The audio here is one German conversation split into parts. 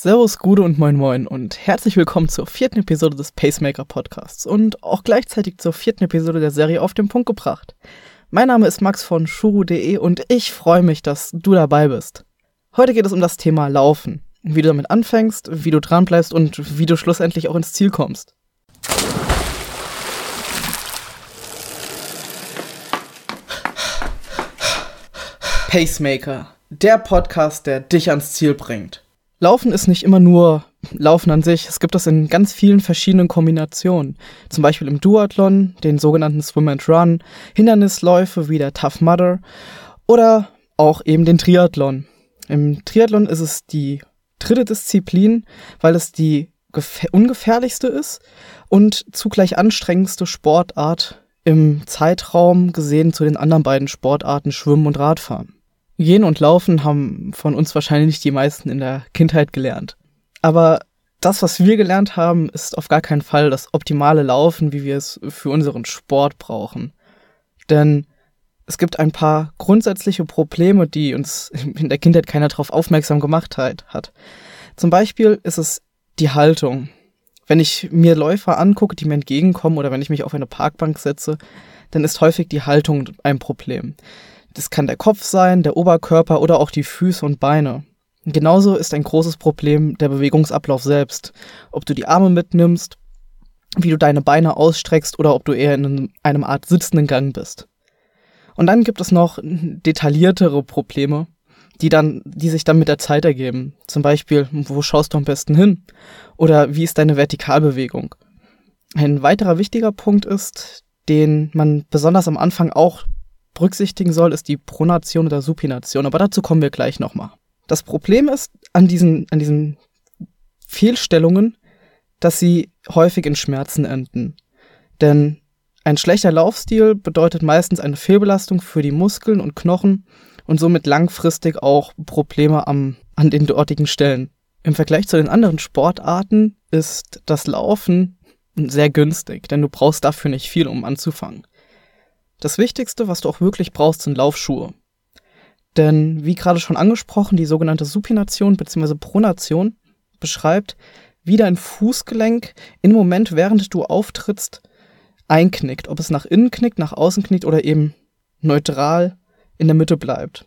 Servus, Gude und Moin Moin und herzlich willkommen zur vierten Episode des Pacemaker Podcasts und auch gleichzeitig zur vierten Episode der Serie auf den Punkt gebracht. Mein Name ist Max von shuru.de und ich freue mich, dass du dabei bist. Heute geht es um das Thema Laufen. Wie du damit anfängst, wie du dranbleibst und wie du schlussendlich auch ins Ziel kommst. Pacemaker, der Podcast, der dich ans Ziel bringt. Laufen ist nicht immer nur Laufen an sich. Es gibt das in ganz vielen verschiedenen Kombinationen. Zum Beispiel im Duathlon, den sogenannten Swim and Run, Hindernisläufe wie der Tough Mudder oder auch eben den Triathlon. Im Triathlon ist es die dritte Disziplin, weil es die ungefährlichste ist und zugleich anstrengendste Sportart im Zeitraum gesehen zu den anderen beiden Sportarten Schwimmen und Radfahren. Gehen und Laufen haben von uns wahrscheinlich die meisten in der Kindheit gelernt. Aber das, was wir gelernt haben, ist auf gar keinen Fall das optimale Laufen, wie wir es für unseren Sport brauchen. Denn es gibt ein paar grundsätzliche Probleme, die uns in der Kindheit keiner darauf aufmerksam gemacht hat. Zum Beispiel ist es die Haltung. Wenn ich mir Läufer angucke, die mir entgegenkommen oder wenn ich mich auf eine Parkbank setze, dann ist häufig die Haltung ein Problem. Das kann der Kopf sein, der Oberkörper oder auch die Füße und Beine. Genauso ist ein großes Problem der Bewegungsablauf selbst. Ob du die Arme mitnimmst, wie du deine Beine ausstreckst oder ob du eher in einem Art sitzenden Gang bist. Und dann gibt es noch detailliertere Probleme, die dann, die sich dann mit der Zeit ergeben. Zum Beispiel, wo schaust du am besten hin? Oder wie ist deine Vertikalbewegung? Ein weiterer wichtiger Punkt ist, den man besonders am Anfang auch berücksichtigen soll, ist die Pronation oder Supination. Aber dazu kommen wir gleich nochmal. Das Problem ist an diesen, an diesen Fehlstellungen, dass sie häufig in Schmerzen enden. Denn ein schlechter Laufstil bedeutet meistens eine Fehlbelastung für die Muskeln und Knochen und somit langfristig auch Probleme am, an den dortigen Stellen. Im Vergleich zu den anderen Sportarten ist das Laufen sehr günstig, denn du brauchst dafür nicht viel, um anzufangen. Das Wichtigste, was du auch wirklich brauchst, sind Laufschuhe. Denn wie gerade schon angesprochen, die sogenannte Supination bzw. Pronation beschreibt, wie dein Fußgelenk im Moment, während du auftrittst, einknickt. Ob es nach innen knickt, nach außen knickt oder eben neutral in der Mitte bleibt.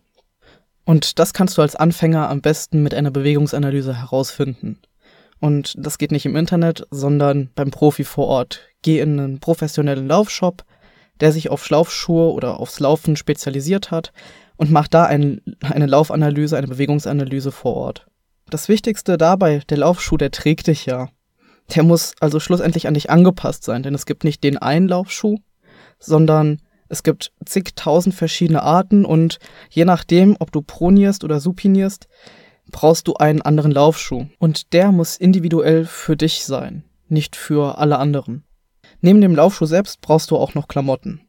Und das kannst du als Anfänger am besten mit einer Bewegungsanalyse herausfinden. Und das geht nicht im Internet, sondern beim Profi vor Ort. Geh in einen professionellen Laufshop, der sich auf Schlaufschuhe oder aufs Laufen spezialisiert hat und macht da ein, eine Laufanalyse, eine Bewegungsanalyse vor Ort. Das Wichtigste dabei, der Laufschuh, der trägt dich ja. Der muss also schlussendlich an dich angepasst sein, denn es gibt nicht den einen Laufschuh, sondern es gibt zigtausend verschiedene Arten und je nachdem, ob du pronierst oder supinierst, brauchst du einen anderen Laufschuh. Und der muss individuell für dich sein, nicht für alle anderen. Neben dem Laufschuh selbst brauchst du auch noch Klamotten.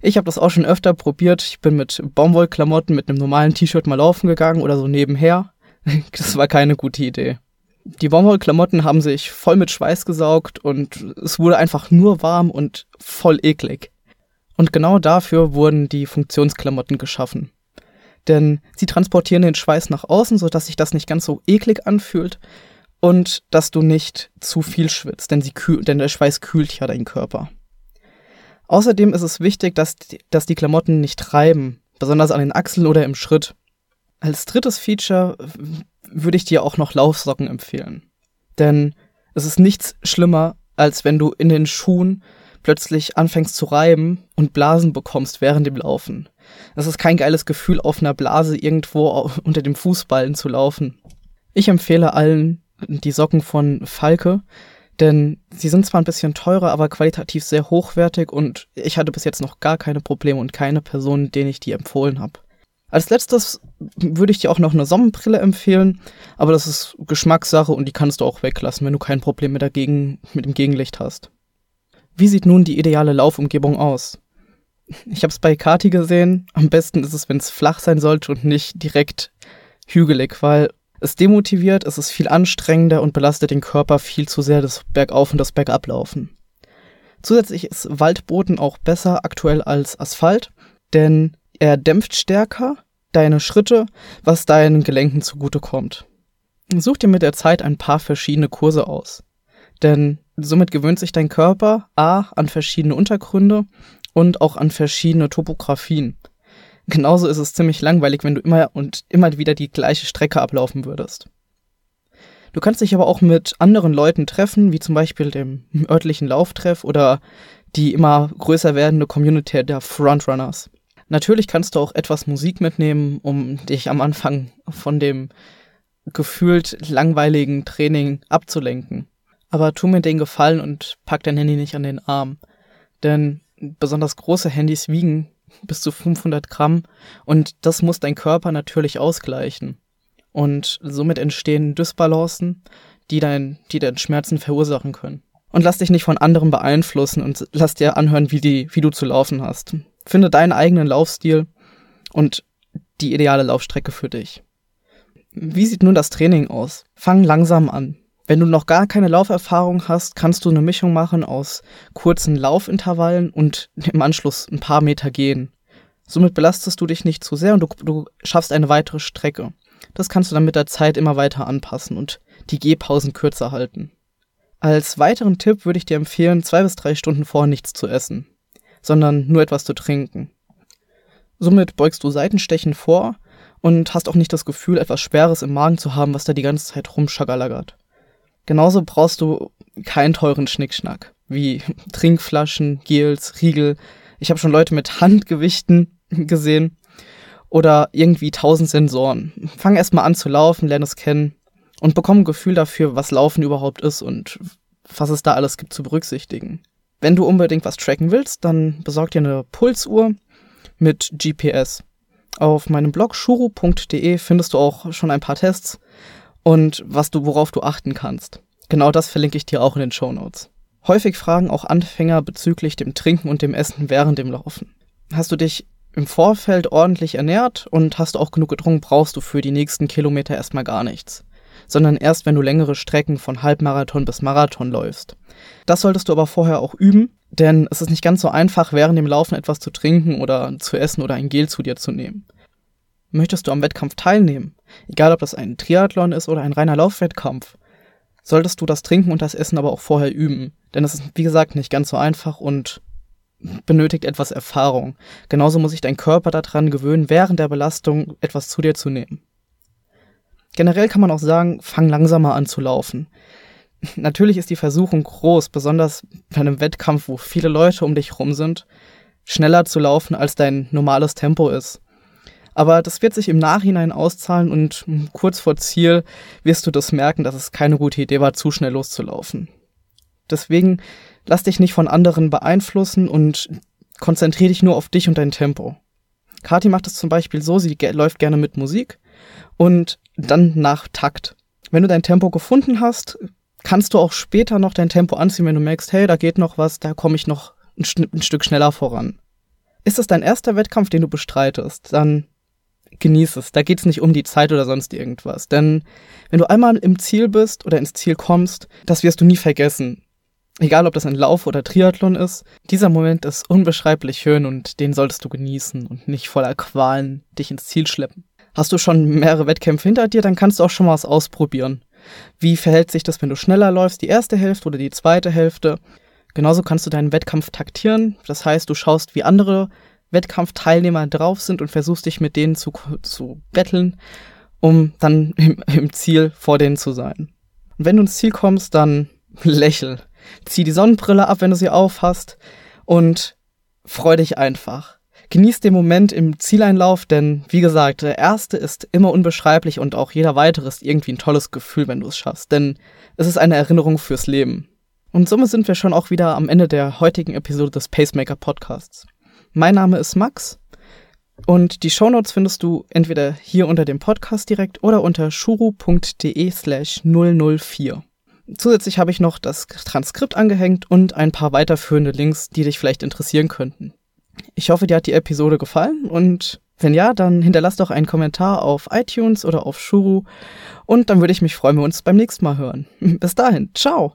Ich habe das auch schon öfter probiert. Ich bin mit Baumwollklamotten mit einem normalen T-Shirt mal laufen gegangen oder so nebenher. Das war keine gute Idee. Die Baumwollklamotten haben sich voll mit Schweiß gesaugt und es wurde einfach nur warm und voll eklig. Und genau dafür wurden die Funktionsklamotten geschaffen. Denn sie transportieren den Schweiß nach außen, sodass sich das nicht ganz so eklig anfühlt und dass du nicht zu viel schwitzt, denn, kühl, denn der Schweiß kühlt ja deinen Körper. Außerdem ist es wichtig, dass die, dass die Klamotten nicht treiben, besonders an den Achseln oder im Schritt. Als drittes Feature würde ich dir auch noch Laufsocken empfehlen. Denn es ist nichts schlimmer, als wenn du in den Schuhen plötzlich anfängst zu reiben und Blasen bekommst während dem Laufen. Es ist kein geiles Gefühl, auf einer Blase irgendwo unter dem Fußballen zu laufen. Ich empfehle allen, die Socken von Falke, denn sie sind zwar ein bisschen teurer, aber qualitativ sehr hochwertig und ich hatte bis jetzt noch gar keine Probleme und keine Person, denen ich die empfohlen habe. Als letztes würde ich dir auch noch eine Sonnenbrille empfehlen, aber das ist Geschmackssache und die kannst du auch weglassen, wenn du kein Problem mit, dagegen, mit dem Gegenlicht hast. Wie sieht nun die ideale Laufumgebung aus? Ich habe es bei Kati gesehen. Am besten ist es, wenn es flach sein sollte und nicht direkt hügelig, weil es demotiviert, es ist viel anstrengender und belastet den Körper viel zu sehr das Bergauf und das Bergablaufen. Zusätzlich ist Waldboden auch besser aktuell als Asphalt, denn er dämpft stärker deine Schritte, was deinen Gelenken zugutekommt. Such dir mit der Zeit ein paar verschiedene Kurse aus. Denn somit gewöhnt sich dein Körper A an verschiedene Untergründe und auch an verschiedene Topografien. Genauso ist es ziemlich langweilig, wenn du immer und immer wieder die gleiche Strecke ablaufen würdest. Du kannst dich aber auch mit anderen Leuten treffen, wie zum Beispiel dem örtlichen Lauftreff oder die immer größer werdende Community der Frontrunners. Natürlich kannst du auch etwas Musik mitnehmen, um dich am Anfang von dem gefühlt langweiligen Training abzulenken. Aber tu mir den Gefallen und pack dein Handy nicht an den Arm. Denn besonders große Handys wiegen bis zu 500 Gramm und das muss dein Körper natürlich ausgleichen. Und somit entstehen Dysbalancen, die, dein, die deinen Schmerzen verursachen können. Und lass dich nicht von anderen beeinflussen und lass dir anhören, wie, die, wie du zu laufen hast. Finde deinen eigenen Laufstil und die ideale Laufstrecke für dich. Wie sieht nun das Training aus? Fang langsam an. Wenn du noch gar keine Lauferfahrung hast, kannst du eine Mischung machen aus kurzen Laufintervallen und im Anschluss ein paar Meter gehen. Somit belastest du dich nicht zu sehr und du, du schaffst eine weitere Strecke. Das kannst du dann mit der Zeit immer weiter anpassen und die Gehpausen kürzer halten. Als weiteren Tipp würde ich dir empfehlen, zwei bis drei Stunden vorher nichts zu essen, sondern nur etwas zu trinken. Somit beugst du Seitenstechen vor und hast auch nicht das Gefühl, etwas Schweres im Magen zu haben, was da die ganze Zeit rumschagalagert. Genauso brauchst du keinen teuren Schnickschnack, wie Trinkflaschen, Gels, Riegel. Ich habe schon Leute mit Handgewichten gesehen oder irgendwie tausend Sensoren. Fang erstmal an zu laufen, lerne es kennen und bekomme ein Gefühl dafür, was Laufen überhaupt ist und was es da alles gibt zu berücksichtigen. Wenn du unbedingt was tracken willst, dann besorg dir eine Pulsuhr mit GPS. Auf meinem Blog shuru.de findest du auch schon ein paar Tests und was du, worauf du achten kannst. Genau das verlinke ich dir auch in den Show Notes. Häufig fragen auch Anfänger bezüglich dem Trinken und dem Essen während dem Laufen. Hast du dich im Vorfeld ordentlich ernährt und hast du auch genug getrunken, brauchst du für die nächsten Kilometer erstmal gar nichts. Sondern erst, wenn du längere Strecken von Halbmarathon bis Marathon läufst. Das solltest du aber vorher auch üben, denn es ist nicht ganz so einfach, während dem Laufen etwas zu trinken oder zu essen oder ein Gel zu dir zu nehmen. Möchtest du am Wettkampf teilnehmen, egal ob das ein Triathlon ist oder ein reiner Laufwettkampf, solltest du das Trinken und das Essen aber auch vorher üben. Denn es ist, wie gesagt, nicht ganz so einfach und benötigt etwas Erfahrung. Genauso muss sich dein Körper daran gewöhnen, während der Belastung etwas zu dir zu nehmen. Generell kann man auch sagen, fang langsamer an zu laufen. Natürlich ist die Versuchung groß, besonders bei einem Wettkampf, wo viele Leute um dich rum sind, schneller zu laufen, als dein normales Tempo ist. Aber das wird sich im Nachhinein auszahlen und kurz vor Ziel wirst du das merken, dass es keine gute Idee war, zu schnell loszulaufen. Deswegen lass dich nicht von anderen beeinflussen und konzentriere dich nur auf dich und dein Tempo. Kati macht es zum Beispiel so, sie läuft gerne mit Musik und dann nach Takt. Wenn du dein Tempo gefunden hast, kannst du auch später noch dein Tempo anziehen, wenn du merkst, hey, da geht noch was, da komme ich noch ein, ein Stück schneller voran. Ist es dein erster Wettkampf, den du bestreitest, dann genieß es. Da geht es nicht um die Zeit oder sonst irgendwas. Denn wenn du einmal im Ziel bist oder ins Ziel kommst, das wirst du nie vergessen. Egal, ob das ein Lauf oder Triathlon ist, dieser Moment ist unbeschreiblich schön und den solltest du genießen und nicht voller Qualen dich ins Ziel schleppen. Hast du schon mehrere Wettkämpfe hinter dir, dann kannst du auch schon mal was ausprobieren. Wie verhält sich das, wenn du schneller läufst, die erste Hälfte oder die zweite Hälfte? Genauso kannst du deinen Wettkampf taktieren. Das heißt, du schaust, wie andere Wettkampfteilnehmer drauf sind und versuchst dich mit denen zu, zu betteln, um dann im, im Ziel vor denen zu sein. Und wenn du ins Ziel kommst, dann lächel. Zieh die Sonnenbrille ab, wenn du sie aufhast und freu dich einfach. Genieß den Moment im Zieleinlauf, denn wie gesagt, der erste ist immer unbeschreiblich und auch jeder weitere ist irgendwie ein tolles Gefühl, wenn du es schaffst, denn es ist eine Erinnerung fürs Leben. Und somit sind wir schon auch wieder am Ende der heutigen Episode des Pacemaker Podcasts. Mein Name ist Max und die Shownotes findest du entweder hier unter dem Podcast direkt oder unter shuru.de slash 004. Zusätzlich habe ich noch das Transkript angehängt und ein paar weiterführende Links, die dich vielleicht interessieren könnten. Ich hoffe, dir hat die Episode gefallen und wenn ja, dann hinterlass doch einen Kommentar auf iTunes oder auf Shuru und dann würde ich mich freuen, wenn wir uns beim nächsten Mal hören. Bis dahin, ciao!